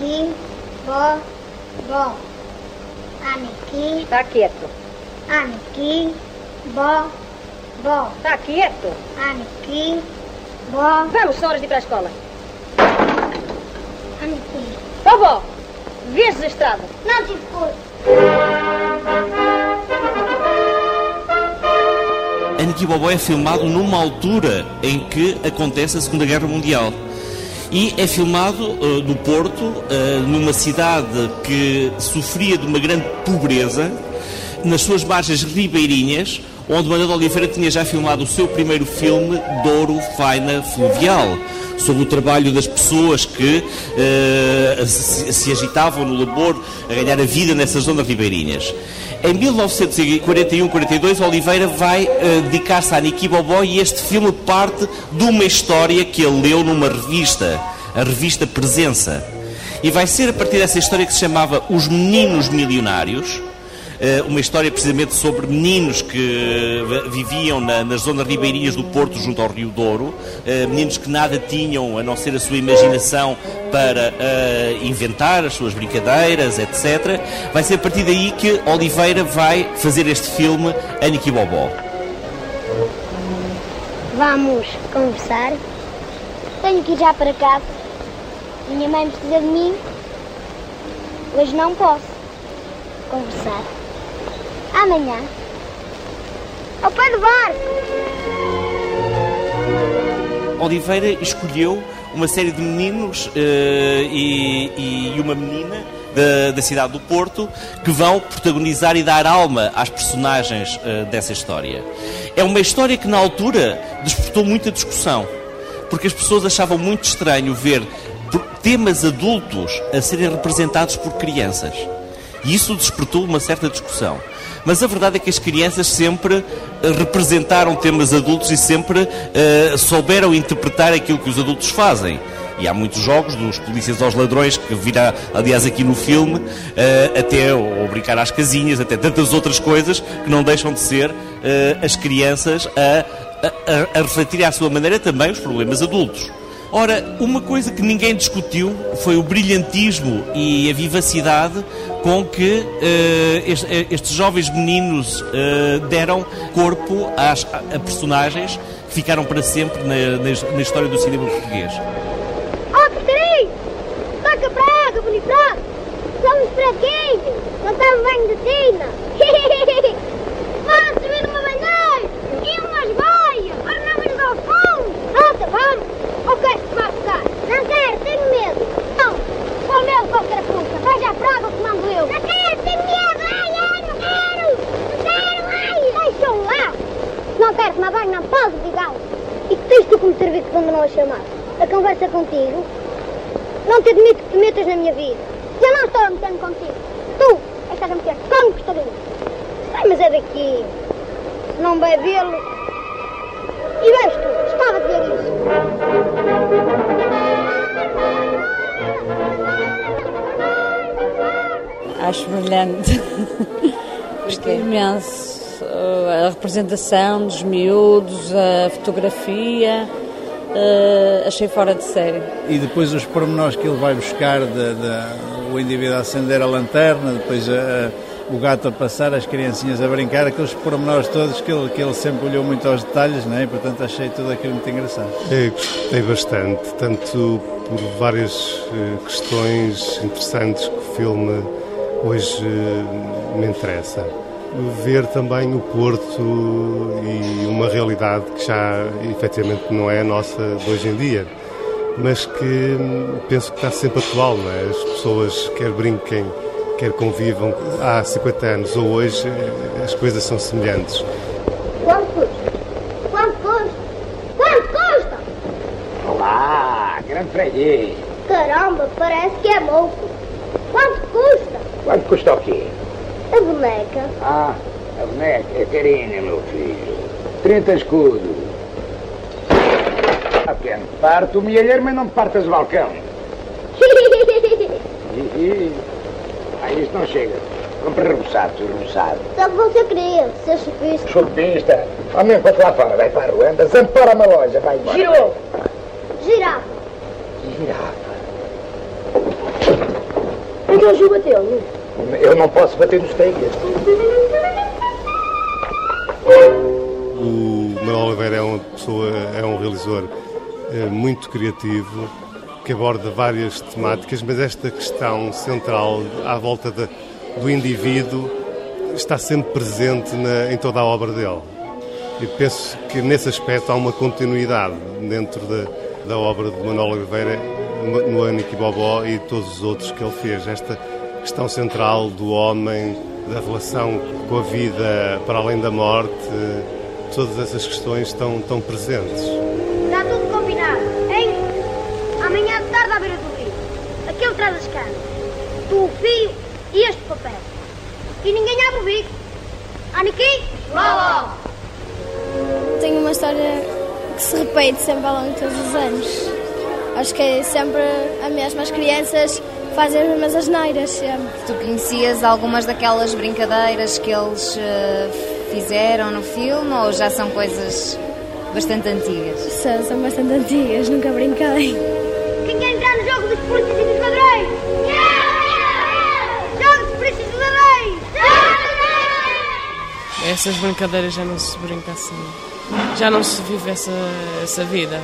Aniki, bo, bo. Aniki, Está quieto. aniki, bo, bo. Está quieto. Aniki, bo, Vamos, senhoras, de ir para a escola. aniki. Vovó, vês a estrada? Não tive curso. Aniki Bobó é filmado numa altura em que acontece a Segunda Guerra Mundial. E é filmado uh, no Porto, uh, numa cidade que sofria de uma grande pobreza, nas suas margens ribeirinhas, onde Manuel Oliveira tinha já filmado o seu primeiro filme, Douro Faina Fluvial, sobre o trabalho das pessoas que uh, se, se agitavam no labor a ganhar a vida nessas zonas ribeirinhas. Em 1941-42, Oliveira vai uh, dedicar-se a Niki Bobó e este filme parte de uma história que ele leu numa revista, a revista Presença. E vai ser a partir dessa história que se chamava Os Meninos Milionários, uma história precisamente sobre meninos que uh, viviam na, nas zonas ribeirinhas do Porto, junto ao Rio Douro, meninos que nada tinham a não ser a sua imaginação para inventar as suas brincadeiras, etc. Vai ser a partir daí que Oliveira vai fazer este filme Aniki Bobó. Vamos conversar. Tenho que ir já para casa. Minha mãe precisa de mim. Hoje não posso conversar. Amanhã. Ao pé do barco. Oliveira escolheu uma série de meninos uh, e, e, uma menina da, da, cidade do Porto que vão protagonizar e dar alma às personagens uh, dessa história. É uma história que na altura despertou muita discussão, porque as pessoas achavam muito estranho ver temas adultos a serem representados por crianças. E isso despertou uma certa discussão. Mas a verdade é que as crianças sempre representaram temas adultos e sempre uh, souberam interpretar aquilo que os adultos fazem. E há muitos jogos, dos polícias aos ladrões, que virá, aliás, aqui no filme, uh, até ou brincar às casinhas, até tantas outras coisas que não deixam de ser uh, as crianças a, a, a refletir à sua maneira também os problemas adultos. Ora, uma coisa que ninguém discutiu foi o brilhantismo e a vivacidade com que uh, estes, estes, jovens meninos uh, deram corpo às, a personagens que ficaram para sempre na, na, na história do cinema português. Oh, Catarina! Toca para a água, bonitão! Somos fraquinhos! Não estamos bem de tina! Vamos subir numa banheira! E umas boias! Vamos ao fundo! Alta, vamos! Ou queres que vá ficar? Não quero, tenho medo! Não! Com medo, com carapuça! Vai já para a água que mando eu! Não quero, tenho medo! Ai, ai, não quero! Não quero, ai! Deixam lá! Não quero tomar banho, não posso, digão! E que tens tu como serviço quando não a chamar? A conversa contigo? Não te admito que te metas na minha vida. Eu não estou a meter-me contigo. Tu é que estás a meter como gostaria. Ai, mas é daqui. Se não bebê-lo. E vês tu, estava a dizer isso. Acho brilhante. Gostei imenso. A representação dos miúdos, a fotografia. Uh, achei fora de série. E depois os pormenores que ele vai buscar, de, de, o indivíduo a acender a lanterna, depois a, o gato a passar, as criancinhas a brincar, aqueles pormenores todos que ele, que ele sempre olhou muito aos detalhes, não é? e portanto achei tudo aquilo muito engraçado. Eu gostei bastante, tanto por várias questões interessantes que o filme hoje me interessa ver também o Porto e uma realidade que já efetivamente não é a nossa de hoje em dia, mas que penso que está sempre atual, não é? As pessoas quer brinquem, quer convivam há 50 anos ou hoje, as coisas são semelhantes. Quanto custa? Quanto custa? Quanto custa? Olá, grande freguês. Caramba, parece que é louco. Quanto custa? Quanto custa o quê? A boneca. Ah, a boneca é carinha, meu filho. 30 escudos. A pequeno, parto o mielheiro, mas não partas o balcão. ah, isto não chega. Compre reboçado, seu reboçado. Só que você queria ser chupista. Chupista? Mesmo quanto lá fora, vai para a rua, anda sempre para uma loja, vai embora. Girou. Girafa. Girafa. Então o bateu Eu não posso bater nos teias. O Manuel Oliveira é uma pessoa, é um realizador é, muito criativo, que aborda várias temáticas, mas esta questão central à volta de, do indivíduo está sempre presente na, em toda a obra dele. E penso que nesse aspecto há uma continuidade dentro da, da obra de Manuel Oliveira, no Aniki Bobó e todos os outros que ele fez. Esta questão central do homem, da relação com a vida para além da morte, todas essas questões estão, estão presentes. Está tudo combinado, hein? Amanhã de tarde à beira do rio. Aquele traz as canas. Tu, o fio e este papel. E ninguém abre o bico. Aniki? Logo! Tenho uma história que se repete sempre ao longo de todos os anos. Acho que é sempre a mesma. As crianças fazem as mesmas asneiras sempre. Tu conhecias algumas daquelas brincadeiras que eles uh, fizeram no filme ou já são coisas bastante antigas? São, são bastante antigas, nunca brinquei. Quem quer entrar no jogo dos polícias e dos ladrões? Jogo dos polícias e dos ladrões! Essas brincadeiras já não se brinca assim. Já não se vive essa, essa vida.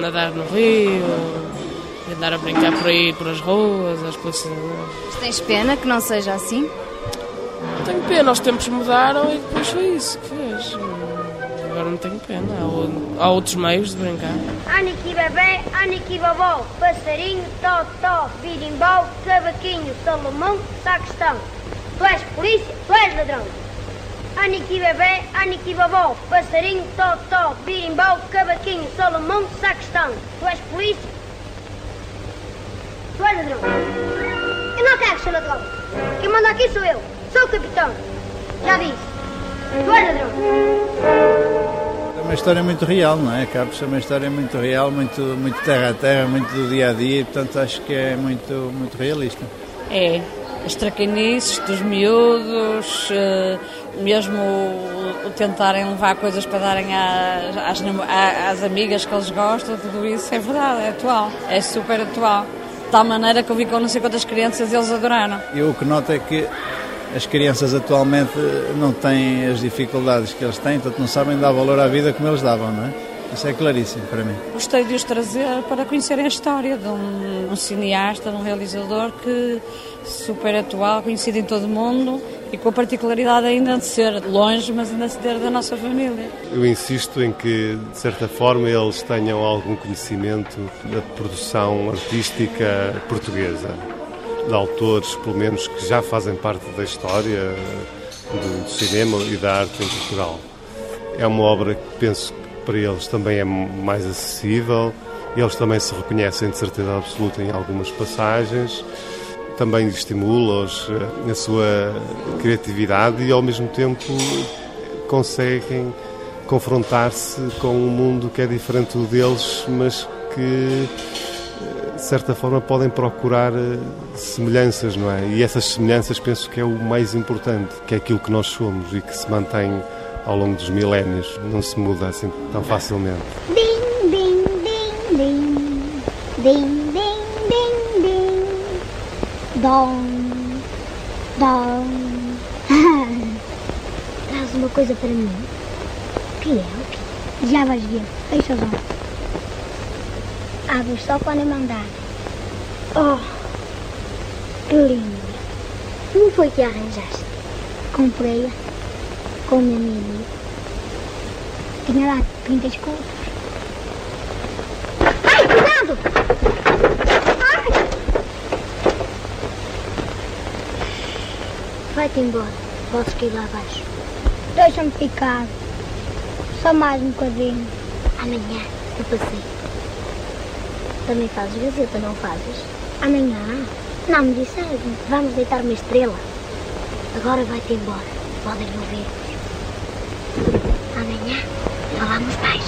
Nadar no rio, andar a brincar por aí, por as ruas, as polícias. Mas tens pena que não seja assim? Tenho pena, os tempos mudaram e depois foi isso que fez. Agora não tenho pena, há, há outros meios de brincar. Aniki bebê, Aniki vovó, passarinho, totó, birimbau, cavaquinho, salomão, sacristão. Tu és polícia, tu és ladrão. Aniki bebê, Aniki vovó, passarinho, totó, birimbau, cavaquinho, salomão, sacristão. Tu és polícia, tu és ladrão. Eu não quero ser ladrão. Quem manda aqui sou eu, sou o capitão. Já disse, tu és ladrão. É uma história muito real, não é? Por ser uma história muito real, muito, muito terra a terra, muito do dia a dia e, portanto, acho que é muito, muito realista. É, as traquinices dos miúdos, eh, mesmo o, o tentarem levar coisas para darem às, às, às, amigas que eles gostam, tudo isso é verdade, é atual, é super atual. Tal maneira que eu vi com não sei quantas crianças eles adoraram. Eu o que noto é que as crianças atualmente não têm as dificuldades que eles têm, portanto não sabem dar valor à vida como eles davam, não é? Isso é claríssimo para mim. Gostei de os trazer para conhecerem a história de um, um cineasta, de um realizador que super atual, conhecido em todo o mundo e com a particularidade ainda de ser longe, mas ainda de ser da nossa família. Eu insisto em que, de certa forma, eles tenham algum conhecimento da produção artística portuguesa, de autores, pelo menos, que já fazem parte da história do cinema e da arte em Portugal. É uma obra que penso para eles também é mais acessível, eles também se reconhecem de certeza absoluta em algumas passagens, também estimula-os eh, na sua criatividade e ao mesmo tempo conseguem confrontar-se com um mundo que é diferente do deles, mas que eh, de certa forma podem procurar eh, semelhanças, não é? E essas semelhanças penso que é o mais importante, que é aquilo que nós somos e que se mantém ao longo dos milénios, não se muda assim tão facilmente. Ding, ding, ding, ding. Ding, ding, ding, ding. Dom, dom. Traz uma coisa para mim. O que é? O que? Já vais ver. Fecha os olhos. Abre só quando eu mandar. Oh, que lindo. Como foi que arranjaste? Comprei-a com o meu amigo. Tinha lá 30 escudos. Ai, cuidado! Ai! Vai-te embora. Podes cair lá abaixo. Deixa-me ficar. Só mais um bocadinho. Amanhã eu passei. Também fazes gazeta, não fazes? Amanhã? Não me disseram. Vamos deitar uma estrela. Agora vai-te embora. Podem ver. Amanhã falamos mais.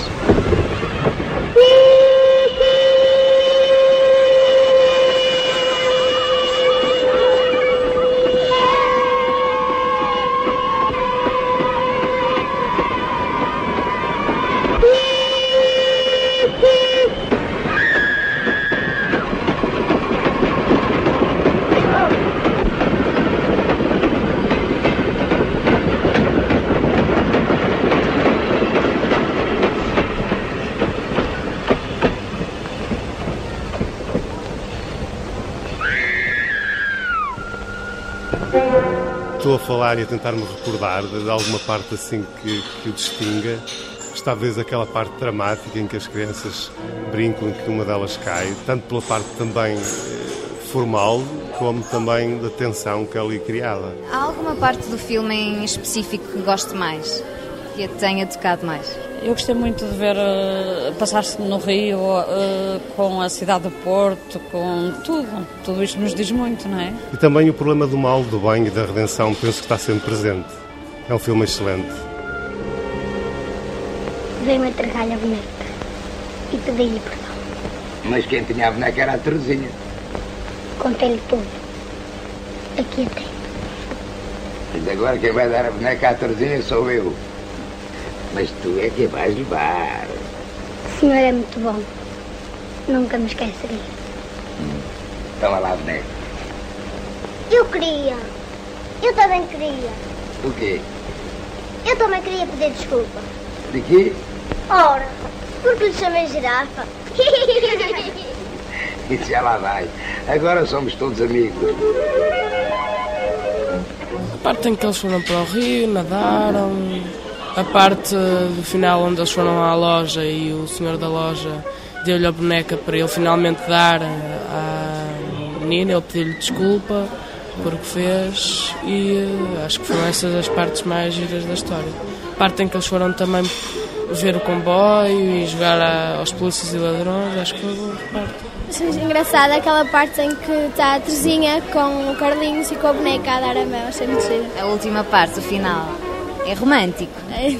Estou a falar e a tentar-me recordar de, alguma parte assim que, que o distinga. Talvez aquela parte dramática em que as crianças brincam e que uma delas cai, tanto pela parte também eh, formal como também da tensão que é ali criada. Há alguma parte do filme em específico que goste mais? Que a tenha tocado mais? Eu gostei muito de ver uh, passar-se no Rio uh, com a cidade do Porto, com tudo. Tudo isto nos diz muito, não é? E também o problema do mal, do bem e da redenção, penso que está sempre presente. É um filme excelente. Veio-me entregar-lhe a boneca e pedi-lhe perdão. Mas quem tinha a boneca era a Terezinha. Contei-lhe tudo. Aqui a tem. Mas agora quem vai dar a boneca à Terezinha sou eu. Mas tu é que vais levar. O senhor é muito bom. Nunca me esquecerei. Hum. Toma lá, boneco. Eu queria. Eu também queria. O quê? Eu também queria pedir desculpa. De quê? Ora, porque lhe chamei girafa. Isso já lá vai. Agora somos todos amigos. A parte em que eles foram para o rio, nadaram, a parte do final onde eles foram à loja e o senhor da loja deu-lhe a boneca para ele finalmente dar à menina, ele pediu-lhe desculpa por o que fez e eh, acho que foram essas as partes mais giras da história. A parte em que eles foram também ver o comboio e jogar aos polícias e ladrões, acho que foi boa parte. Achei engraçada aquela parte em que está a Terezinha com o Carlinhos e com a boneca a dar a mão, achei muito giro. A última parte, o final. É romântico. É.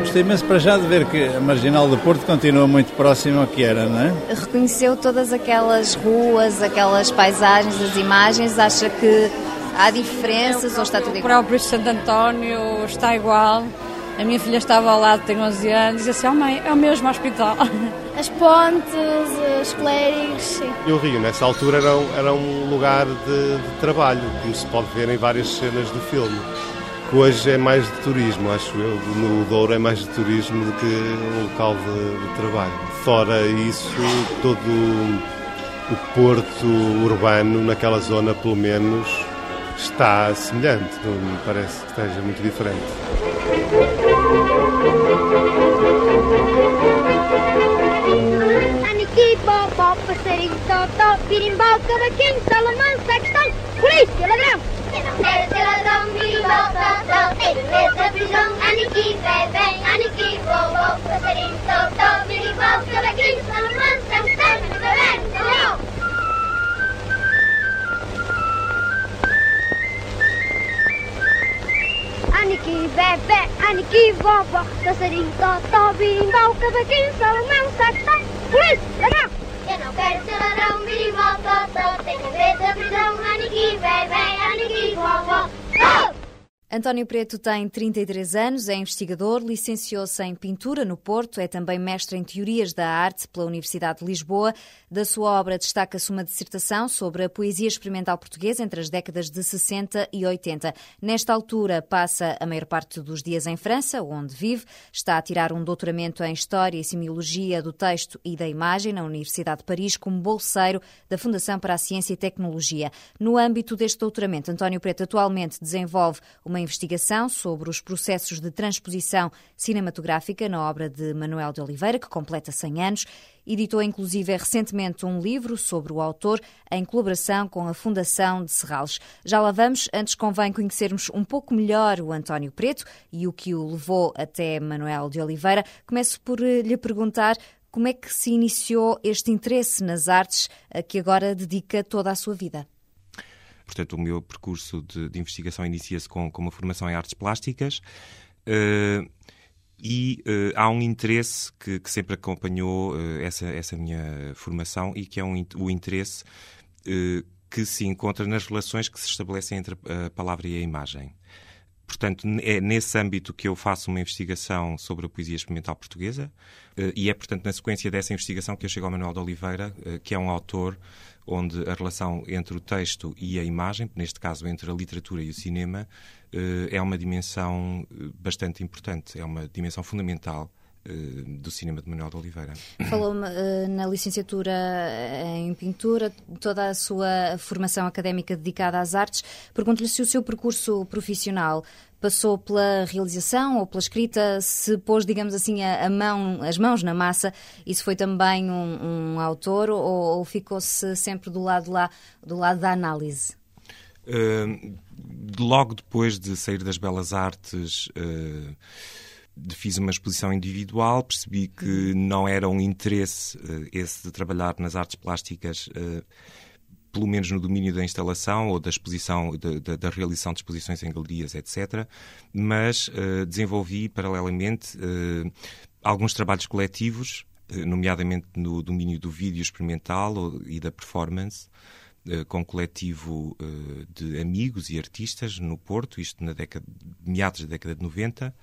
Gostei imenso para já de ver que a Marginal do Porto continua muito próxima ao que era, não é? Reconheceu todas aquelas ruas, aquelas paisagens, as imagens, acha que há diferenças ou está tudo igual? O próprio Santo António está igual. A minha filha estava ao lado, tem 11 anos, e disse assim, oh mãe, é o mesmo hospital. As pontes, os clérigos, sim. E o Rio, nessa altura, era, era um lugar de, de, trabalho, como se pode ver em várias cenas do filme. Que hoje é mais de turismo, acho eu. No Douro é mais de turismo do que um local de, de trabalho. Fora isso, todo o porto urbano, naquela zona pelo menos, está semelhante, não me parece que esteja muito diferente. Aniki, Bobo, passarinho, totó, pirimbau, cavaquinho, salamão, sextão, polícia, ladrão. Eu não quero ladrão, birimbau, totó, tenho medo da prisão. Aniki, bebê, Aniki, Bobo, passarinho, totó, pirimbau, cavaquinho, salamão, sextão, bebê, ladrão. Aniki, bebê, Aniki, vovó, passarinho, totó, birimbau, cavaquinho, salamão, sextão, polícia, ladrão. Eu não quero ser ladrão, birimbau, totó, medo da prisão. Aniki, bebê, Aniki, vovó, oh! António Preto tem 33 anos, é investigador, licenciou-se em pintura no Porto, é também mestre em teorias da arte pela Universidade de Lisboa. Da sua obra destaca-se uma dissertação sobre a poesia experimental portuguesa entre as décadas de 60 e 80. Nesta altura, passa a maior parte dos dias em França, onde vive. Está a tirar um doutoramento em História e Semiologia do Texto e da Imagem na Universidade de Paris como bolseiro da Fundação para a Ciência e Tecnologia. No âmbito deste doutoramento, António Preto atualmente desenvolve uma investigação sobre os processos de transposição cinematográfica na obra de Manuel de Oliveira, que completa 100 anos. Editou inclusive recentemente um livro sobre o autor em colaboração com a Fundação de Serralves. Já lá vamos, antes convém conhecermos um pouco melhor o António Preto e o que o levou até Manuel de Oliveira. Começo por eh, lhe perguntar como é que se iniciou este interesse nas artes a que agora dedica toda a sua vida. Portanto, o meu percurso de, de investigação inicia-se com, com, uma formação em artes plásticas. Uh, e uh, há um interesse que, que sempre acompanhou uh, essa, essa minha formação e que é um, o interesse que se encontra nas relações que se estabelecem entre a palavra e a imagem. Portanto, é nesse âmbito que eu faço uma investigação sobre a poesia experimental portuguesa e é, portanto, na sequência dessa investigação que eu chego ao Manuel de Oliveira, que é um autor onde a relação entre o texto e a imagem, neste caso entre a literatura e o cinema, eh, é uma dimensão eh, bastante importante, é uma dimensão fundamental do cinema de Manuel de Oliveira. Falou-me na licenciatura em pintura, toda a sua formação académica dedicada às artes. Pergunto-lhe se o seu percurso profissional passou pela realização ou pela escrita, se pôs, digamos assim, a, a mão, as mãos na massa, se foi também um, um autor ou, ou ficou-se sempre do lado lá, do lado da análise? Uh, logo depois de sair das Belas Artes, uh, fiz uma exposição individual, percebi que não era um interesse uh, esse de trabalhar nas artes plásticas, uh, pelo menos no domínio da instalação ou da exposição, da, da realização de exposições em galerias, etc. Mas uh, desenvolvi paralelamente alguns trabalhos coletivos, nomeadamente no domínio do vídeo experimental e da performance com um coletivo de amigos e artistas no Porto, isto na década, meados da década de 90.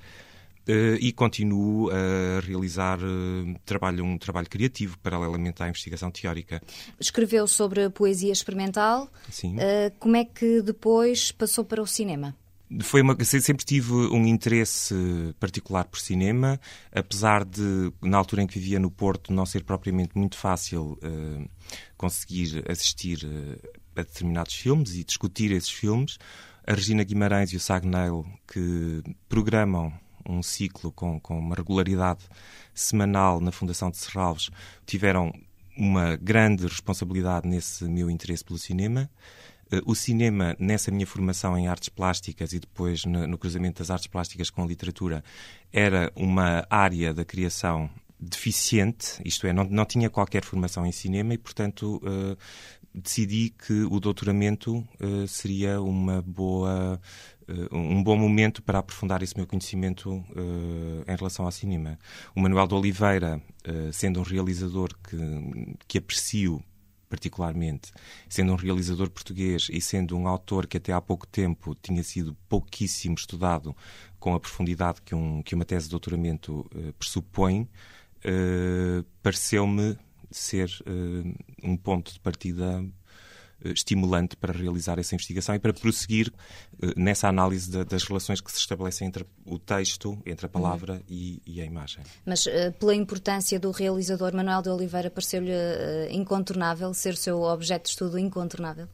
Uh, e continuo a realizar uh, trabalho, um trabalho criativo paralelamente à investigação teórica. Escreveu sobre poesia experimental. Sim. Uh, como é que depois passou para o cinema? Foi uma, sempre tive um interesse particular por cinema, apesar de, na altura em que vivia no Porto, não ser propriamente muito fácil conseguir assistir a determinados filmes e discutir esses filmes. A Regina Guimarães e o Sagnail, que programam um ciclo com, com uma regularidade semanal na Fundação de Serralves, tiveram uma grande responsabilidade nesse meu interesse pelo cinema. Eh, o cinema, nessa minha formação em artes plásticas e depois no, cruzamento das artes plásticas com a literatura, era uma área da criação deficiente, isto é, não, não tinha qualquer formação em cinema e, portanto, uh, decidi que o doutoramento uh, seria uma boa um bom momento para aprofundar esse meu conhecimento uh, em relação ao cinema. O Manuel de Oliveira, uh, sendo um realizador que, que aprecio particularmente, sendo um realizador português e sendo um autor que até há pouco tempo tinha sido pouquíssimo estudado com a profundidade que, um, que uma tese de doutoramento pressupõe, pareceu-me ser um ponto de partida eh, estimulante para realizar essa investigação e para prosseguir eh, nessa análise das relações que se estabelecem entre o texto, entre a palavra uhum. e, e, a imagem. Mas uh, pela importância do realizador Manuel de Oliveira, pareceu-lhe incontornável ser o seu objeto de estudo incontornável?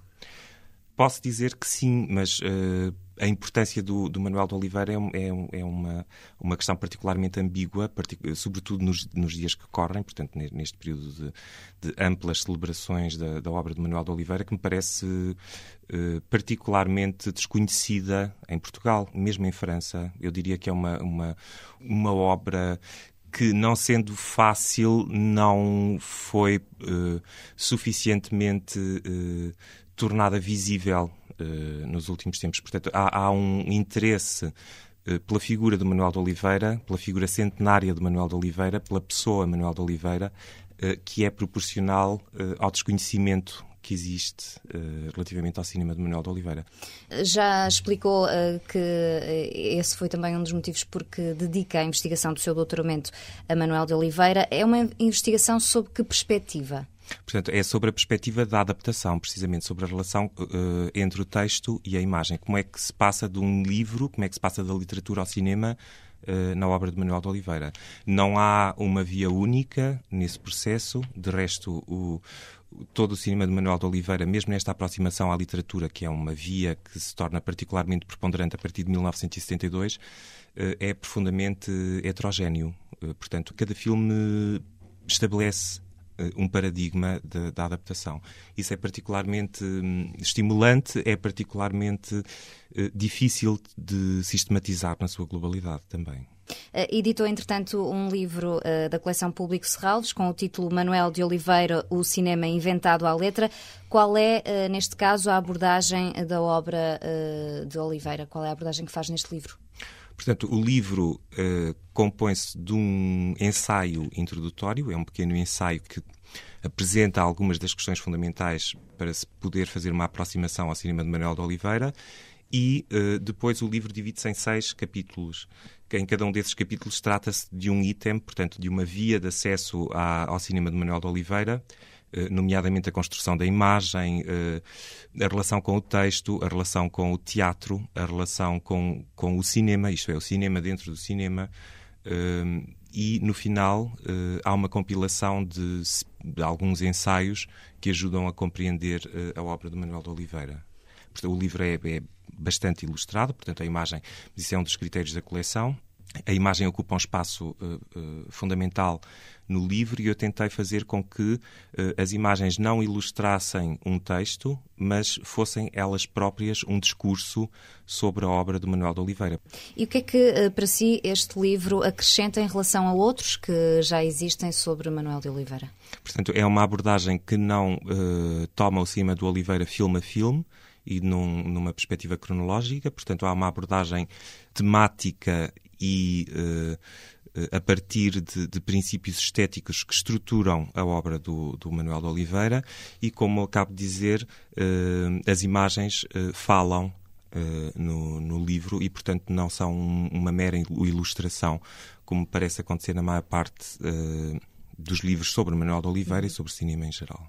Posso dizer que sim, mas uh, a importância do, do Manuel de Oliveira é, é, é, uma, uma questão particularmente ambígua, partic sobretudo nos, nos, dias que correm, portanto, neste período de, de amplas celebrações da, da, obra de Manuel de Oliveira, que me parece uh, particularmente desconhecida em Portugal, mesmo em França. Eu diria que é uma, uma, uma obra que, não sendo fácil, não foi uh, suficientemente uh, tornada visível nos últimos tempos. Portanto, há, há um interesse uh, pela figura de Manuel de Oliveira, pela figura centenária de Manuel de Oliveira, pela pessoa Manuel de Oliveira, uh, que é proporcional ao desconhecimento que existe relativamente ao cinema de Manuel de Oliveira. Já explicou que esse foi também um dos motivos porque dedica a investigação do seu doutoramento a Manuel de Oliveira. É uma investigação sob que perspectiva? Portanto, é sobre a perspectiva da adaptação, precisamente sobre a relação uh, entre o texto e a imagem. Como é que se passa de um livro, como é que se passa da literatura ao cinema uh, na obra de Manuel de Oliveira. Não há uma via única nesse processo, de resto, o, todo o cinema de Manuel de Oliveira, mesmo nesta aproximação à literatura, que é uma via que se torna particularmente preponderante a partir de 1972, uh, é profundamente heterogéneo. Portanto, cada filme estabelece eh, um paradigma de, da adaptação. Isso é particularmente hum, estimulante, é particularmente uh, difícil de sistematizar na sua globalidade também. Uh, editou, entretanto, um livro uh, da coleção Público Serralves com o título Manuel de Oliveira, O Cinema Inventado à Letra. Qual é, neste caso, a abordagem da obra de Oliveira? Qual é a abordagem que faz neste livro? Portanto, o livro uh, compõe-se de um ensaio introdutório, é um pequeno ensaio que apresenta algumas das questões fundamentais para se poder fazer uma aproximação ao cinema de Manuel de Oliveira e uh, depois o livro divide-se em seis capítulos. Em cada um desses capítulos trata-se de um item, portanto, de uma via de acesso à, ao cinema de Manuel de Oliveira, nomeadamente a construção da imagem, eh, a relação com o texto, a relação com o teatro, a relação com, com o cinema, isto é, o cinema dentro do cinema, eh, e no final há uma compilação de, de, alguns ensaios que ajudam a compreender a obra de Manuel de Oliveira. O livro é, é bastante ilustrado, portanto a imagem, isso é um dos critérios da coleção, a imagem ocupa um espaço uh, uh, fundamental no livro e eu tentei fazer com que uh, as imagens não ilustrassem um texto, mas fossem elas próprias um discurso sobre a obra de Manuel de Oliveira. E o que é que, para si, este livro acrescenta em relação a outros que já existem sobre Manuel de Oliveira? Portanto, é uma abordagem que não toma o cima do Oliveira filme a filme, e num, numa perspectiva cronológica, portanto, há uma abordagem temática e uh, a partir de, de, princípios estéticos que estruturam a obra do, do, Manuel de Oliveira e, como acabo de dizer, uh, as imagens uh, falam no, no, livro e, portanto, não são uma mera ilustração, como parece acontecer na maior parte dos livros sobre Manuel de Oliveira e sobre cinema em geral.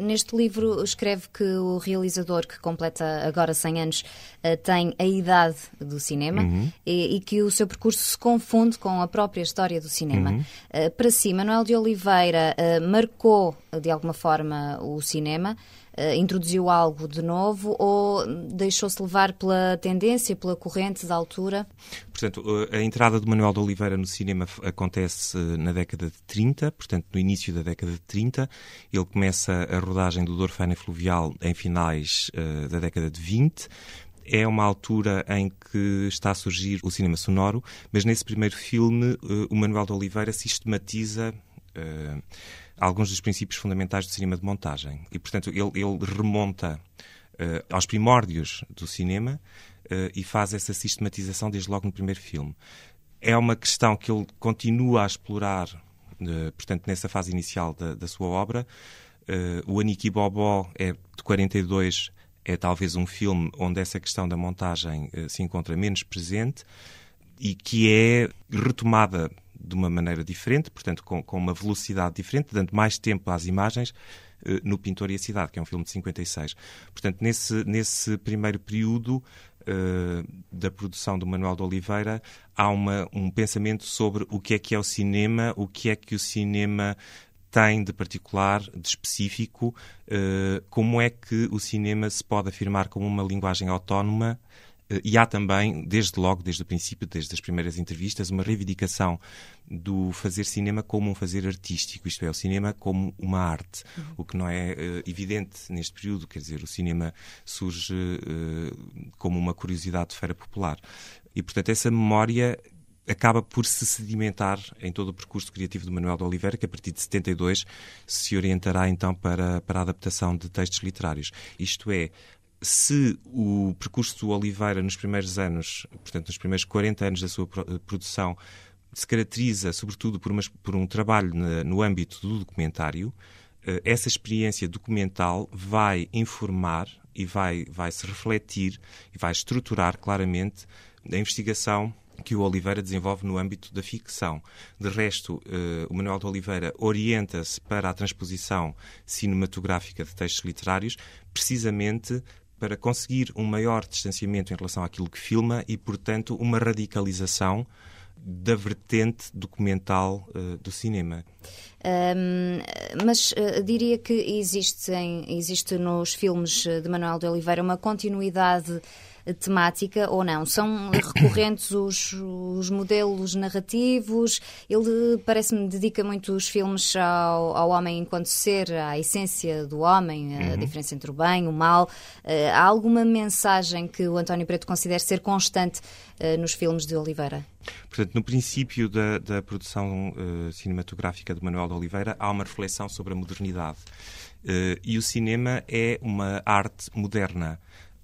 Neste livro escreve que o realizador, que completa agora 100 anos, eh, tem a idade do cinema uhum. e, e, que o seu percurso se confunde com a própria história do cinema. Uhum. Eh, para si, Manuel de Oliveira eh, marcou de alguma forma o cinema? Uh, introduziu algo de novo ou deixou-se levar pela tendência, pela corrente da altura? Portanto, a entrada de Manuel de Oliveira no cinema acontece na década de 30, portanto, no início da década de 30. Ele começa a rodagem do Dorfana Fluvial em finais uh, da década de 20 é uma altura em que está a surgir o cinema sonoro, mas nesse primeiro filme uh, o Manuel de Oliveira sistematiza uh, alguns dos princípios fundamentais do cinema de montagem. E, portanto, ele, ele remonta uh, aos primórdios do cinema uh, e faz essa sistematização desde logo no primeiro filme. É uma questão que ele continua a explorar, uh, portanto, nessa fase inicial da, da sua obra. o Aniki Bobó é de 42, é talvez um filme onde essa questão da montagem se encontra menos presente e que é retomada de uma maneira diferente, portanto, com, com uma velocidade diferente, dando mais tempo às imagens uh, no Pintor e a Cidade, que é um filme de 56. Portanto, nesse, nesse primeiro período uh, da produção do Manuel de Oliveira, há uma, um pensamento sobre o que é que é o cinema, o que é que o cinema tem de particular, de específico, uh, como é que o cinema se pode afirmar como uma linguagem autónoma eh, e há também, desde logo, desde o princípio, desde as primeiras entrevistas, uma reivindicação do fazer cinema como um fazer artístico, isto é, o cinema como uma arte, uhum. o que não é uh, evidente neste período, quer dizer, o cinema surge uh, como uma curiosidade de feira popular. E, portanto, essa memória acaba por se sedimentar em todo o percurso criativo do Manuel de Oliveira, que a partir de 72 se orientará então para, para a adaptação de textos literários. Isto é, se o percurso do Oliveira nos primeiros anos, portanto, nos primeiros 40 anos da sua produção, se caracteriza sobretudo por, uma, por um trabalho no âmbito do documentário, eh, essa experiência documental vai informar e vai, vai se refletir e vai estruturar claramente a investigação que o Oliveira desenvolve no âmbito da ficção. De resto, eh, o Manuel de Oliveira orienta-se para a transposição cinematográfica de textos literários, precisamente para conseguir um maior distanciamento em relação àquilo que filma e, portanto, uma radicalização da vertente documental uh, do cinema. Um, mas uh, diria que existe, nos filmes de Manuel de Oliveira uma continuidade temática ou não? São recorrentes os, os modelos narrativos? Ele, parece-me, dedica muito os filmes ao, ao homem enquanto ser, à essência do homem, a uhum. diferença entre o bem e o mal. Uh, há alguma mensagem que o António Preto considere ser constante uh, nos filmes de Oliveira? Portanto, no princípio da, da produção uh, cinematográfica de Manuel de Oliveira, há uma reflexão sobre a modernidade. Uh, e o cinema é uma arte moderna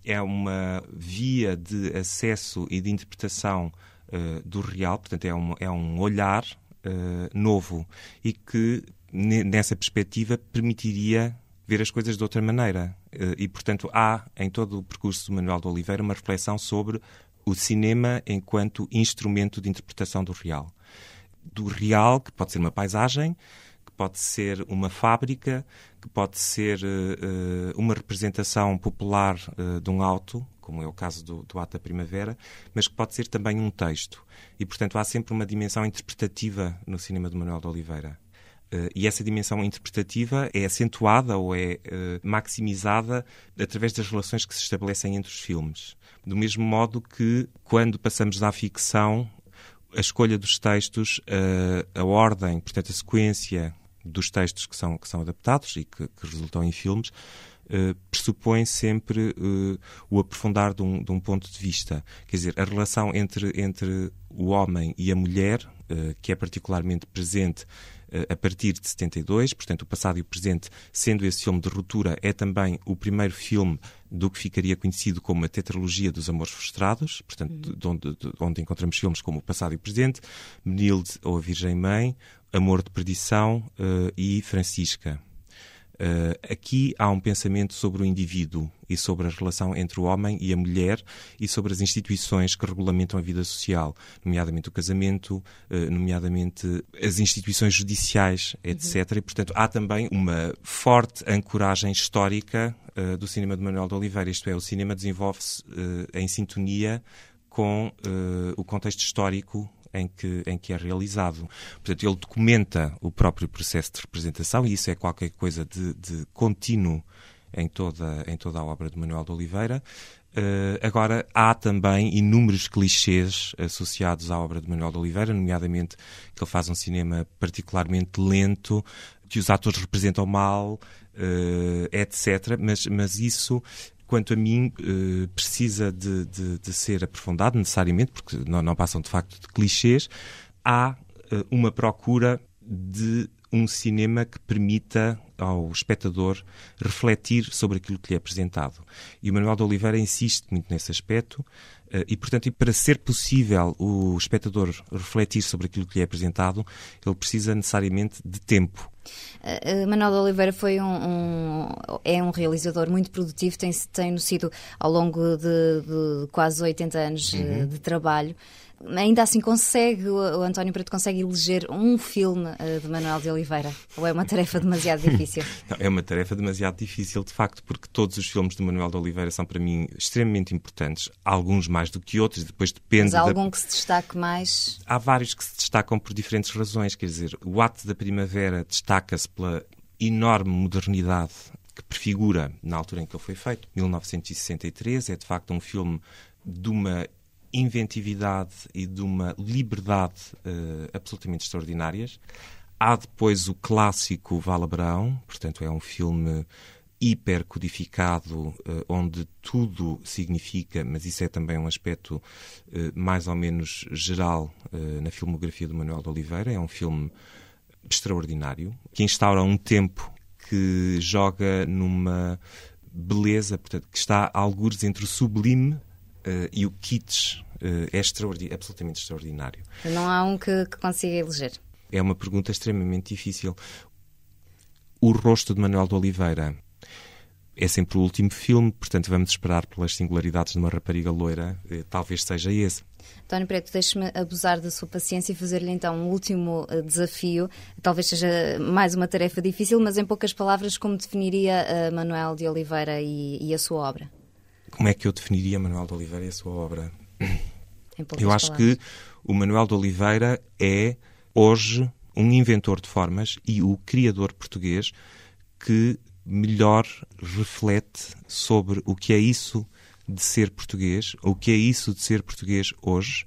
é uma via de acesso e de interpretação uh, do real, portanto, é um, é um olhar uh, novo e que, nessa perspectiva, permitiria ver as coisas de outra maneira. Uh, e, portanto, há em todo o percurso do Manuel de Oliveira uma reflexão sobre o cinema enquanto instrumento de interpretação do real. Do real, que pode ser uma paisagem, que pode ser uma fábrica, pode ser uh, uma representação popular uh, de um auto, como é o caso do, do Ato da Primavera, mas que pode ser também um texto. E, portanto, há sempre uma dimensão interpretativa no cinema de Manuel de Oliveira. Uh, e essa dimensão interpretativa é acentuada ou é maximizada através das relações que se estabelecem entre os filmes. Do mesmo modo que, quando passamos à ficção, a escolha dos textos, a ordem, portanto, a sequência dos textos que são, que são adaptados e que, que resultam em filmes, Uh, pressupõe sempre uh, o aprofundar de um, de um, ponto de vista. Quer dizer, a relação entre, entre o homem e a mulher, uh, que é particularmente presente a partir de 72, portanto, o passado e o presente, sendo esse filme de ruptura, é também o primeiro filme do que ficaria conhecido como a tetralogia dos amores frustrados, portanto, uhum. de onde, de onde encontramos filmes como o passado e o presente, Menilde ou a Virgem Mãe, Amor de Perdição e Francisca. Uh, aqui há um pensamento sobre o indivíduo e sobre a relação entre o homem e a mulher e sobre as instituições que regulamentam a vida social, nomeadamente o casamento, uh, nomeadamente as instituições judiciais, etc. Uhum. E, portanto, há também uma forte ancoragem histórica uh, do cinema de Manuel de Oliveira, isto é, o cinema desenvolve-se em sintonia com o contexto histórico em que, em que é realizado. Portanto, ele documenta o próprio processo de representação e isso é qualquer coisa de, de contínuo em toda, em toda a obra de Manuel de Oliveira. Uh, agora, há também inúmeros clichês associados à obra de Manuel de Oliveira, nomeadamente que ele faz um cinema particularmente lento, que os atores representam mal, uh, etc. Mas, mas isso quanto a mim, eh, precisa de, de, de, ser aprofundado necessariamente, porque não, não, passam de facto de clichês. Há eh, uma procura de um cinema que permita ao espectador refletir sobre aquilo que lhe é apresentado. E o Manuel de Oliveira insiste muito nesse aspecto eh, e, portanto, para ser possível o espectador refletir sobre aquilo que lhe é apresentado, ele precisa necessariamente de tempo. Uh, Manuel de Oliveira foi um, um, é um realizador muito produtivo, tem, tem sido ao longo de, de quase 80 anos uhum. de trabalho ainda assim consegue, o António Preto consegue eleger um filme uh, de Manuel de Oliveira? Ou é uma tarefa demasiado difícil? Não, é uma tarefa demasiado difícil, de facto, porque todos os filmes de Manuel de Oliveira são para mim extremamente importantes, alguns mais do que outros, depois depende. Mas há algum da... que se destaque mais? Há vários que se destacam por diferentes razões, quer dizer, o Ato da Primavera destaca-se pela enorme modernidade que prefigura na altura em que ele foi feito, 1963, é de facto um filme de uma inventividade e de uma liberdade uh, absolutamente extraordinárias. Há depois o clássico Vala Brão, portanto é um filme hiper codificado, uh, onde tudo significa, mas isso é também um aspecto uh, mais ou menos geral na filmografia do Manuel de Oliveira. É um filme extraordinário, que instaura um tempo que joga numa beleza, portanto, que está a algures entre o sublime uh, e o kitsch uh, é absolutamente extraordinário. Não há um que, que consiga eleger? É uma pergunta extremamente difícil. O rosto de Manuel de Oliveira é sempre o último filme, portanto vamos esperar pelas singularidades de uma rapariga loira, eh, talvez seja esse. António Preto, deixe-me abusar da sua paciência e fazer-lhe então um último uh, desafio. Talvez seja mais uma tarefa difícil, mas em poucas palavras, como definiria Manuel de Oliveira e, e, a sua obra? Como é que eu definiria Manuel de Oliveira e a sua obra? Eu acho palavras. que o Manuel de Oliveira é hoje um inventor de formas e o criador português que melhor reflete sobre o que é isso de ser português, o que é isso de ser português hoje,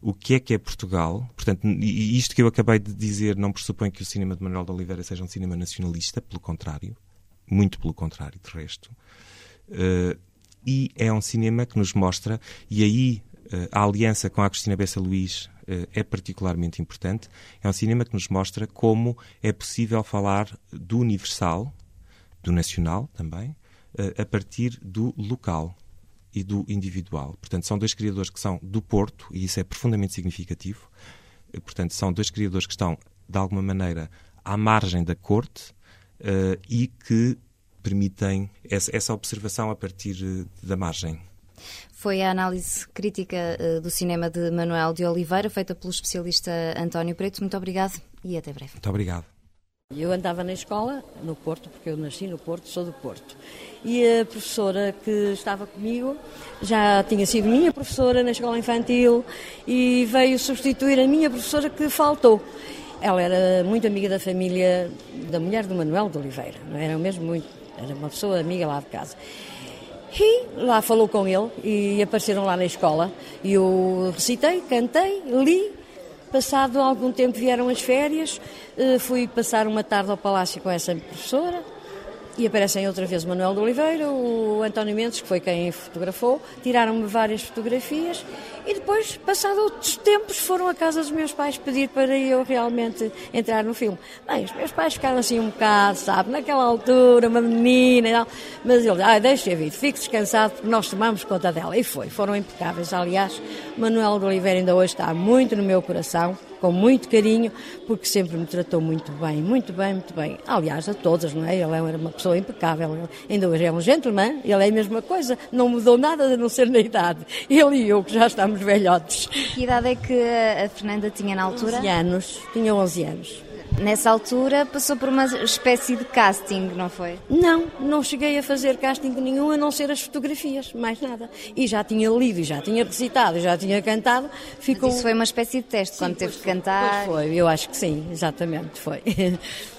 o que é que é Portugal. Portanto, e isto que eu acabei de dizer não pressupõe que o cinema de Manuel de Oliveira seja um cinema nacionalista, pelo contrário, muito pelo contrário, de resto. Uh, e é um cinema que nos mostra, e aí uh, a aliança com a Cristina Bessa Luís uh, é particularmente importante, é um cinema que nos mostra como é possível falar do universal, do nacional também, uh, a partir do local e do individual. Portanto, são dois criadores que são do Porto, e isso é profundamente significativo. Portanto, são dois criadores que estão, de alguma maneira, à margem da corte e que permitem essa, essa observação a partir eh, da margem. Foi a análise crítica uh, do cinema de Manuel de Oliveira, feita pelo especialista António Preto. Muito obrigado e até breve. Muito obrigado. Eu andava na escola, no Porto, porque eu nasci no Porto, sou do Porto. E a professora que estava comigo já tinha sido minha professora na escola infantil e veio substituir a minha professora que faltou. Ela era muito amiga da família da mulher do Manuel de Oliveira, não era mesmo muito, era uma pessoa amiga lá de casa. E lá falou com ele e apareceram lá na escola. E eu recitei, cantei, li. Passado algum tempo vieram as férias, eh, fui passar uma tarde ao palácio com essa professora e aparecem outra vez o Manuel de Oliveira, o António Mendes, que foi quem fotografou, tiraram-me várias fotografias e depois, passado outros tempos, foram à casa dos meus pais pedir para eu realmente entrar no filme. Bem, os meus pais ficaram assim um bocado, sabe, naquela altura, uma menina e tal, mas ele, ah, deixa vir, fique descansado porque nós tomamos conta dela. E foi, foram impecáveis. Aliás, Manuel de Oliveira ainda hoje está muito no meu coração com muito carinho, porque sempre me tratou muito bem, muito bem, muito bem. Aliás, a todas, não é? Ele era uma pessoa impecável. Ainda hoje é um gentleman, ele é a mesma coisa, não mudou nada a não ser na idade. Ele e eu, que já estamos velhotes. Que idade é que a Fernanda tinha na altura? 11 anos, tinha 11 anos. Nessa altura passou por uma espécie de casting, não foi? Não, não cheguei a fazer casting nenhum a não ser as fotografias, mais nada. E já tinha lido, já tinha recitado, já tinha cantado. Ficou... Mas isso foi uma espécie de teste sim, quando teve de cantar? Pois foi, eu acho que sim, exatamente, foi.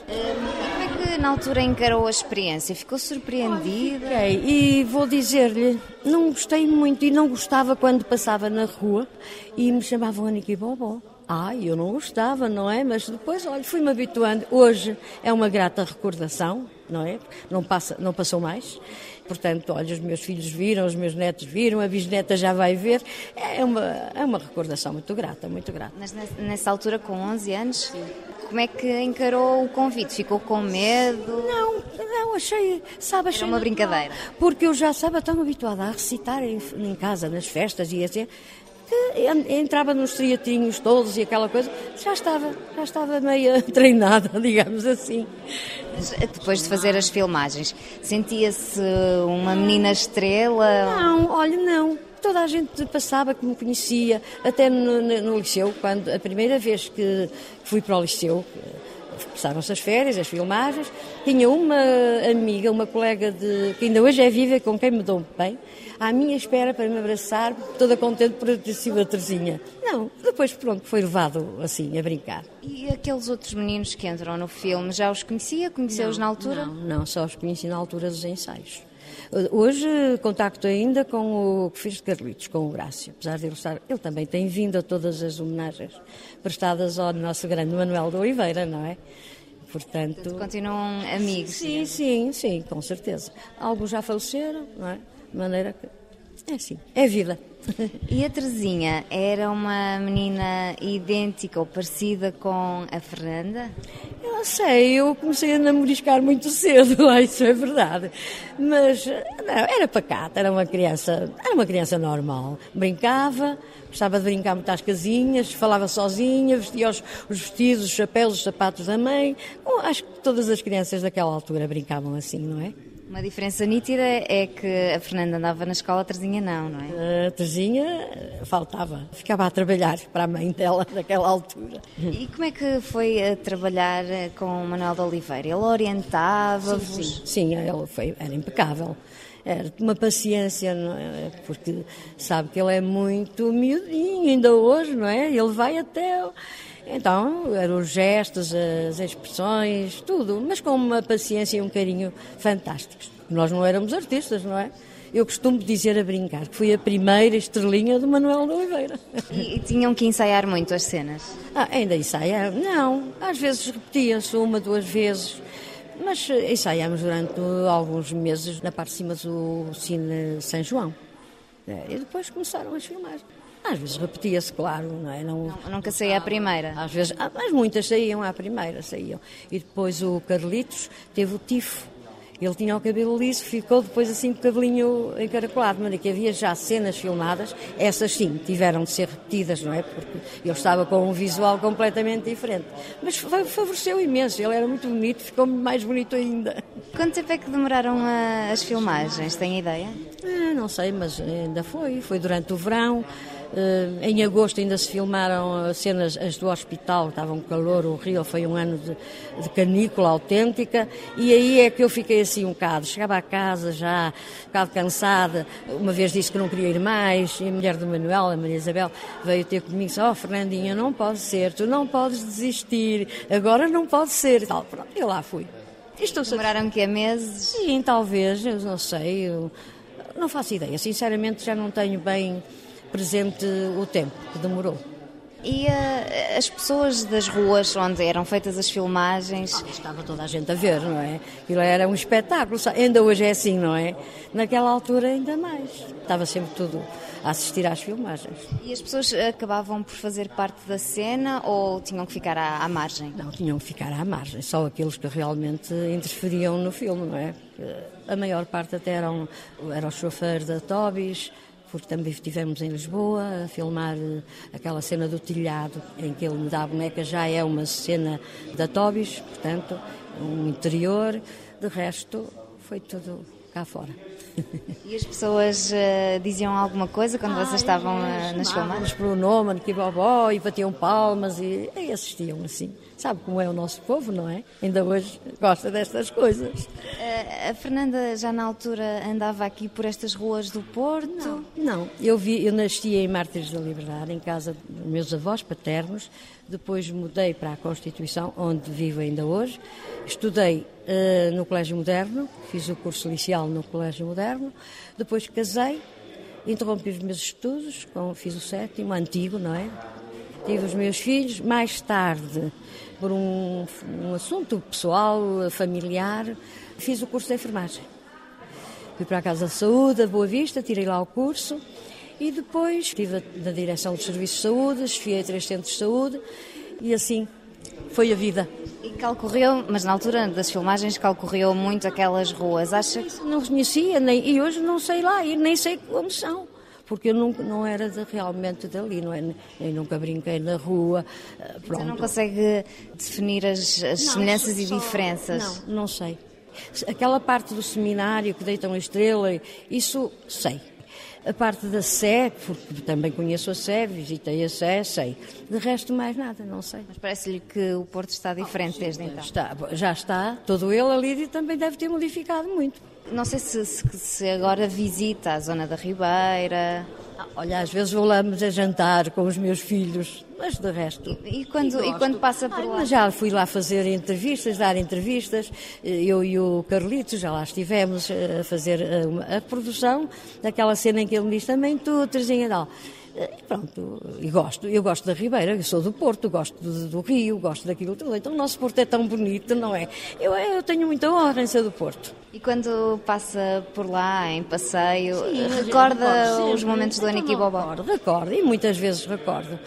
Como é que na altura encarou a experiência? Ficou surpreendida? Fiquei, e vou dizer-lhe, não gostei muito e não gostava quando passava na rua e me chamavam Aniki Bobó. Ah, eu não gostava, não é? Mas depois, olha, fui-me habituando. Hoje é uma grata recordação, não é? Não, passa, não passou mais. Portanto, olha, os meus filhos viram, os meus netos viram, a bisneta já vai ver. É uma, é uma recordação muito grata, muito grata. Mas nessa altura, com 11 anos, Sim. Como é que encarou o convite? Ficou com medo? Não, não, achei, sabe, achei... Era uma brincadeira. Porque eu já, sabe, tão habituada a recitar em, em casa, nas festas e assim que entrava nos triatinhos todos e aquela coisa, já estava, já estava meio treinada, digamos assim. Eh, depois de fazer as filmagens, sentia-se uma menina estrela? Não, olha, não. Toda a gente passava que me conhecia, até no, no, no liceu, quando a primeira vez que fui para o liceu, passaram-se as férias, as filmagens, tinha uma amiga, uma colega de, que ainda hoje é viva, com quem me dou bem, à minha espera para me abraçar, toda contente por ter sido a Terezinha. Não, depois pronto, foi levado assim, a brincar. E aqueles outros meninos que entram no filme, já os conhecia? Conheceu-os na altura? Não, não, só os conheci na altura dos ensaios. Hoje contacto ainda com o que fiz de Carlitos, com o Grácio, apesar de ele estar. Ele também tem vindo a todas as homenagens prestadas ao nosso grande Manuel de Oliveira, não é? Portanto, Portanto continuam amigos. Sim, sim, sim, com certeza. Alguns já faleceram, não é? De maneira que. É assim, é vida. E a Terezinha era uma menina idêntica ou parecida com a Fernanda? Eu não sei, eu comecei a namoriscar muito cedo, lá isso é verdade. Mas não, era pacata, era uma criança, era uma criança normal. Brincava, gostava de brincar muito às casinhas, falava sozinha, vestia os, os vestidos, os chapéus, os sapatos da mãe. Bom, acho que todas as crianças daquela altura brincavam assim, não é? Uma diferença nítida é que a Fernanda andava na escola, a Terezinha não, não é? A Terezinha faltava, ficava a trabalhar para a mãe dela naquela altura. E como é que foi a trabalhar com o Manuel de Oliveira? Ele orientava-vos? Sim, sim, sim, ele foi, era impecável. Era uma paciência, é? porque sabe que ele é muito miudinho ainda hoje, não é? Ele vai até então, eram os gestos, as expressões, tudo, mas com uma paciência e um carinho fantásticos. Nós não éramos artistas, não é? Eu costumo dizer a brincar que fui a primeira estrelinha do Manuel de Oliveira. E, e tinham que ensaiar muito as cenas? Ah, ainda ensaiar? Não, às vezes repetia-se uma, duas vezes, mas ensaiámos durante alguns meses na parte de cima do Cine São João. É, e depois começaram as filmagens. Às vezes repetia-se, claro, não é? Não, nunca saía à primeira? Às vezes, ah, mas muitas saíam à primeira, saíam. E depois o Carlitos teve o tifo. Ele tinha o cabelo liso, ficou depois assim com o cabelinho encaracolado, mas que havia já cenas filmadas, essas sim, tiveram de ser repetidas, não é? Porque ele estava com um visual completamente diferente. Mas favoreceu imenso, ele era muito bonito, ficou mais bonito ainda. Quanto tempo é que demoraram as filmagens, tem ideia? Ah, não sei, mas ainda foi, foi durante o verão, em agosto ainda se filmaram cenas as do hospital, estava um calor, o Rio foi um ano de, de canícula autêntica, e aí é que eu fiquei assim um bocado. Chegava a casa já, um bocado cansada, uma vez disse que não queria ir mais, e a mulher do Manuel, a Maria Isabel, veio ter comigo e disse: Oh, Fernandinha, não pode ser, tu não podes desistir, agora não pode ser. Tal, pronto, eu lá fui. Estou Demoraram que a meses? Sim, talvez, eu não sei, eu não faço ideia. Sinceramente, já não tenho bem presente o tempo que demorou. E uh, as pessoas das ruas onde eram feitas as filmagens? Ah, estava toda a gente a ver, não é? Aquilo era um espetáculo, ainda hoje é assim, não é? Naquela altura ainda mais. Estava sempre tudo a assistir às filmagens. E as pessoas acabavam por fazer parte da cena ou tinham que ficar à, à margem? Não, tinham que ficar à margem, só aqueles que realmente interferiam no filme, não é? A maior parte até eram, era o chofer da Tobis, porque também estivemos em Lisboa a filmar eh, aquela cena do telhado, em que ele me dá a boneca, já é uma cena da Tobis, portanto, um interior, de resto foi tudo cá fora. E as pessoas uh, diziam alguma coisa quando Ai, vocês estavam uh, nas filmagens? pelo nome, que bobó, e batiam palmas e, e assistiam assim. Sabe como é o nosso povo, não é? Ainda hoje gosta destas coisas. Uh, a Fernanda já na altura andava aqui por estas ruas do Porto? Não, não. Eu, vi, eu nasci em Mártires da Liberdade, em casa dos meus avós paternos. Depois mudei para a Constituição, onde vivo ainda hoje. Estudei uh, no Colégio Moderno, fiz o curso inicial no Colégio Moderno. Depois casei, interrompi os meus estudos, fiz o sétimo, antigo, não é? Tive os meus filhos. Mais tarde por um, um assunto pessoal, familiar, fiz o curso de enfermagem. Fui para a Casa de Saúde, a Boa Vista, tirei lá o curso e depois estive na direção dos serviços de saúde, esfiei três centros de saúde e assim foi a vida. E calcorreu, mas na altura das filmagens calcorreu muito aquelas ruas, acha que... Não conhecia, nem, e hoje não sei lá e nem sei como são porque eu não, não era de, realmente dali, não é? Eu nunca brinquei na rua. Pronto. Eh, Você não consegue definir as, as não, semelhanças só, e diferenças? Não, não sei. Aquela parte do seminário que deitam a estrela, isso sei. A parte da Sé, porque também conheço a Sé, visitei a Sé, sei. De resto, mais nada, não sei. Mas parece-lhe que o Porto está diferente ah, sim, desde então? Está, já está. Todo ele ali também deve ter modificado muito. Não sei se, se, se agora visita a zona da Ribeira. Ah, olha, às vezes vou lá a jantar com os meus filhos, mas de resto. E, quando, e, quando passa por lá? já fui lá fazer entrevistas, dar entrevistas. Eu e o Carlitos já lá estivemos a fazer a, a produção daquela cena em que ele me diz também tu, Terezinha, não. E pronto, e gosto, eu gosto da Ribeira, eu sou do Porto, gosto do, do, Rio, gosto daquilo tudo. Então o nosso Porto é tão bonito, não é? Eu, eu tenho muita honra em ser do Porto. E quando passa por lá em passeio, Sim, recorda os momentos do Aniki Bobó? Recordo, recordo, e muitas vezes recordo,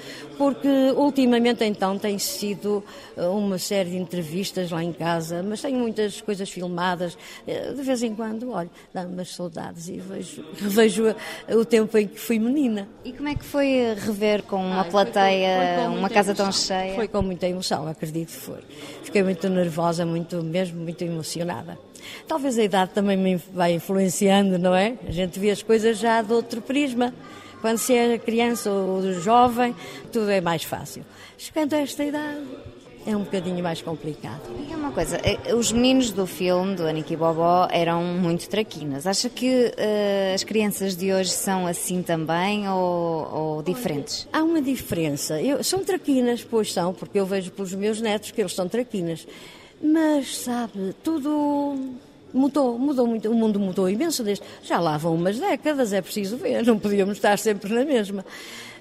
porque ultimamente então tem sido eh, uma série de entrevistas lá em casa, mas tenho muitas coisas filmadas, eh, de vez em quando, olha, dá-me umas saudades e vejo, revejo o tempo em que fui menina. E como é que foi rever com uma Ai, plateia, foi com, foi com uma casa emoção. tão cheia? Foi com muita emoção, acredito que foi. Fiquei muito nervosa, muito, mesmo muito emocionada. Talvez a idade também me vai influenciando, não é? A gente vê as coisas já de outro prisma. Quando se é criança ou jovem, tudo é mais fácil. Chegando a esta idade, é um bocadinho mais complicado. Diga uma coisa, eh, os meninos do filme, do Aniki Bobó, eram muito traquinas. Acha que uh, as crianças de hoje são assim também ou, ou diferentes? Há uma diferença. Eu, são traquinas, pois são, porque eu vejo pelos meus netos que eles são traquinas. Mas, sabe, tudo mudou, mudou muito, o mundo mudou imenso desde, já lá vão umas décadas, é preciso ver, não podíamos estar sempre na mesma.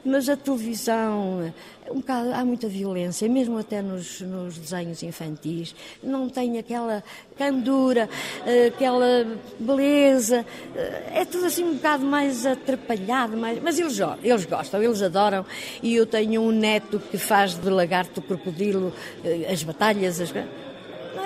Mas a televisão, um bocado, há muita violência, mesmo até nos, nos desenhos infantis, não tem aquela candura, aquela beleza, é tudo assim um bocado mais atrapalhado, mais, mas eles, eles gostam, eles adoram, e eu tenho um neto que faz de lagarto crocodilo eh, as batalhas, as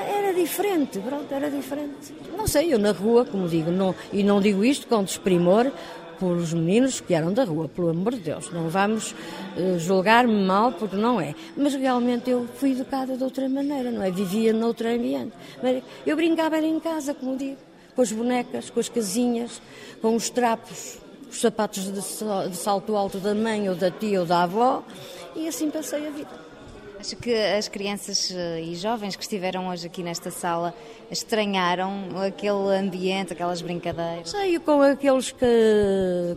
era diferente, pronto, era diferente. Não sei, eu na rua, como digo, não, e não digo isto com desprimor por os meninos que eram da rua, pelo amor de Deus, não vamos uh, julgar-me mal porque não é. Mas realmente eu fui educada de outra maneira, não é? Vivia noutro ambiente. Eu brincava era em casa, como digo, com as bonecas, com as casinhas, com os trapos os sapatos de salto alto da mãe ou da tia ou da avó, e assim passei a vida. Acho que as crianças eh, e jovens que estiveram hoje aqui nesta sala estranharam aquele ambiente, aquelas brincadeiras. Sei, com aqueles que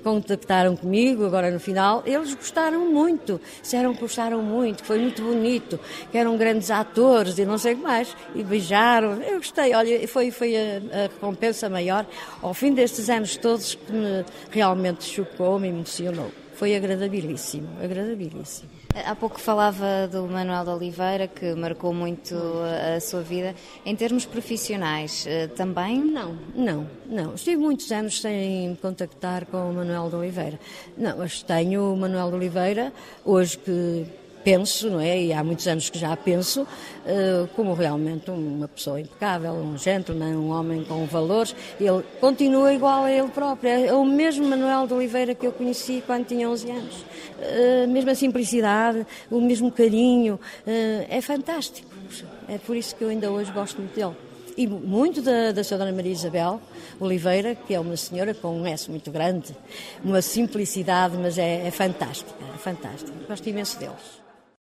contactaram comigo agora no final, eles gostaram muito, disseram que gostaram muito, foi muito bonito, que eram grandes atores e não sei o que mais, e beijaram. Eu gostei, olha, foi, foi a, a recompensa maior ao fim destes anos todos que me realmente chocou, me emocionou. Foi agradabilíssimo, agradabilíssimo. Há pouco falava do Manuel de Oliveira, que marcou muito a sua vida. Em termos profissionais, eh, também? Não, não, não. Estive muitos anos sem contactar com o Manuel de Oliveira. Não, mas tenho o Manuel de Oliveira, hoje que penso, não é? E há muitos anos que já penso, uh, como realmente uma pessoa impecável, um gentleman, um homem com valores. Ele continua igual a ele próprio. É o mesmo Manuel de Oliveira que eu conheci quando tinha 11 anos. Uh, a mesma simplicidade, o mesmo carinho. Uh, é fantástico. É por isso que eu ainda hoje gosto muito dele e muito da, da Sra. Maria Isabel Oliveira, que é uma senhora com um S muito grande, uma simplicidade, mas é, é fantástica, é fantástica. Gosto imenso deles.